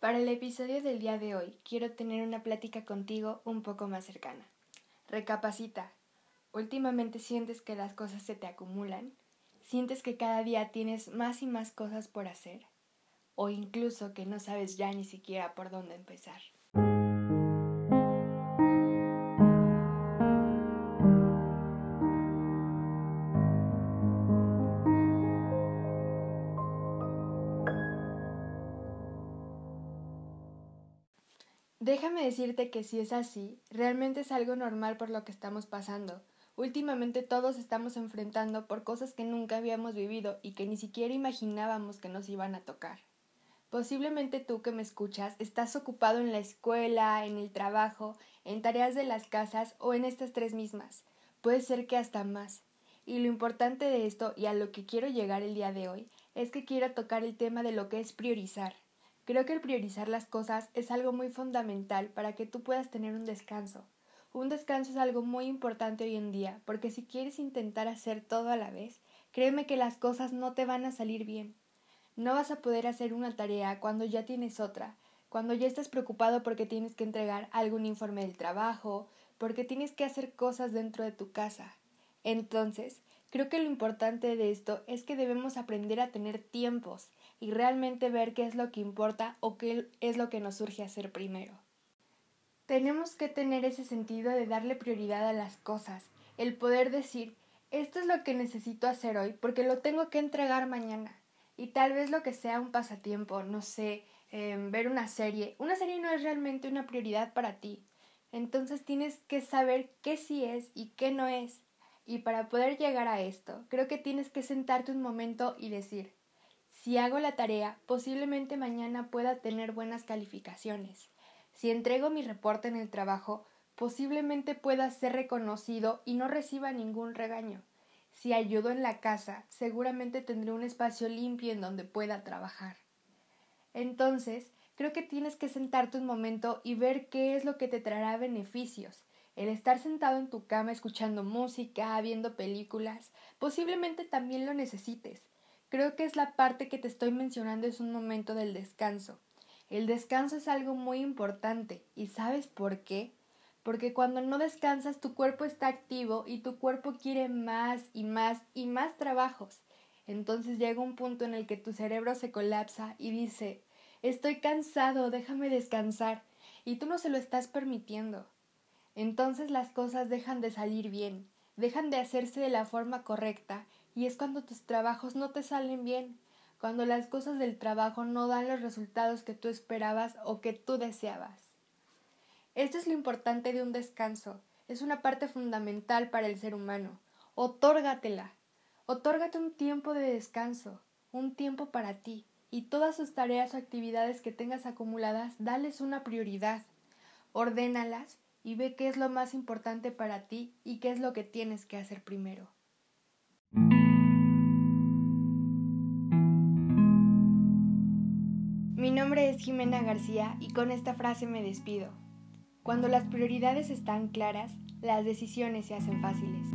Para el episodio del día de hoy quiero tener una plática contigo un poco más cercana. Recapacita. ¿Últimamente sientes que las cosas se te acumulan? ¿Sientes que cada día tienes más y más cosas por hacer? ¿O incluso que no sabes ya ni siquiera por dónde empezar? Déjame decirte que si es así, realmente es algo normal por lo que estamos pasando. Últimamente todos estamos enfrentando por cosas que nunca habíamos vivido y que ni siquiera imaginábamos que nos iban a tocar. Posiblemente tú que me escuchas estás ocupado en la escuela, en el trabajo, en tareas de las casas o en estas tres mismas. Puede ser que hasta más. Y lo importante de esto y a lo que quiero llegar el día de hoy es que quiero tocar el tema de lo que es priorizar. Creo que el priorizar las cosas es algo muy fundamental para que tú puedas tener un descanso. Un descanso es algo muy importante hoy en día, porque si quieres intentar hacer todo a la vez, créeme que las cosas no te van a salir bien. No vas a poder hacer una tarea cuando ya tienes otra, cuando ya estás preocupado porque tienes que entregar algún informe del trabajo, porque tienes que hacer cosas dentro de tu casa. Entonces, creo que lo importante de esto es que debemos aprender a tener tiempos, y realmente ver qué es lo que importa o qué es lo que nos surge hacer primero. Tenemos que tener ese sentido de darle prioridad a las cosas, el poder decir, esto es lo que necesito hacer hoy porque lo tengo que entregar mañana. Y tal vez lo que sea un pasatiempo, no sé, em, ver una serie. Una serie no es realmente una prioridad para ti. Entonces tienes que saber qué sí es y qué no es. Y para poder llegar a esto, creo que tienes que sentarte un momento y decir, si hago la tarea, posiblemente mañana pueda tener buenas calificaciones. Si entrego mi reporte en el trabajo, posiblemente pueda ser reconocido y no reciba ningún regaño. Si ayudo en la casa, seguramente tendré un espacio limpio en donde pueda trabajar. Entonces, creo que tienes que sentarte un momento y ver qué es lo que te traerá beneficios. El estar sentado en tu cama escuchando música, viendo películas, posiblemente también lo necesites. Creo que es la parte que te estoy mencionando es un momento del descanso. El descanso es algo muy importante y ¿sabes por qué? Porque cuando no descansas tu cuerpo está activo y tu cuerpo quiere más y más y más trabajos. Entonces llega un punto en el que tu cerebro se colapsa y dice Estoy cansado, déjame descansar. Y tú no se lo estás permitiendo. Entonces las cosas dejan de salir bien, dejan de hacerse de la forma correcta y es cuando tus trabajos no te salen bien, cuando las cosas del trabajo no dan los resultados que tú esperabas o que tú deseabas. Esto es lo importante de un descanso, es una parte fundamental para el ser humano. Otórgatela. Otórgate un tiempo de descanso, un tiempo para ti, y todas sus tareas o actividades que tengas acumuladas, dales una prioridad. Ordénalas y ve qué es lo más importante para ti y qué es lo que tienes que hacer primero. Mi nombre es Jimena García y con esta frase me despido. Cuando las prioridades están claras, las decisiones se hacen fáciles.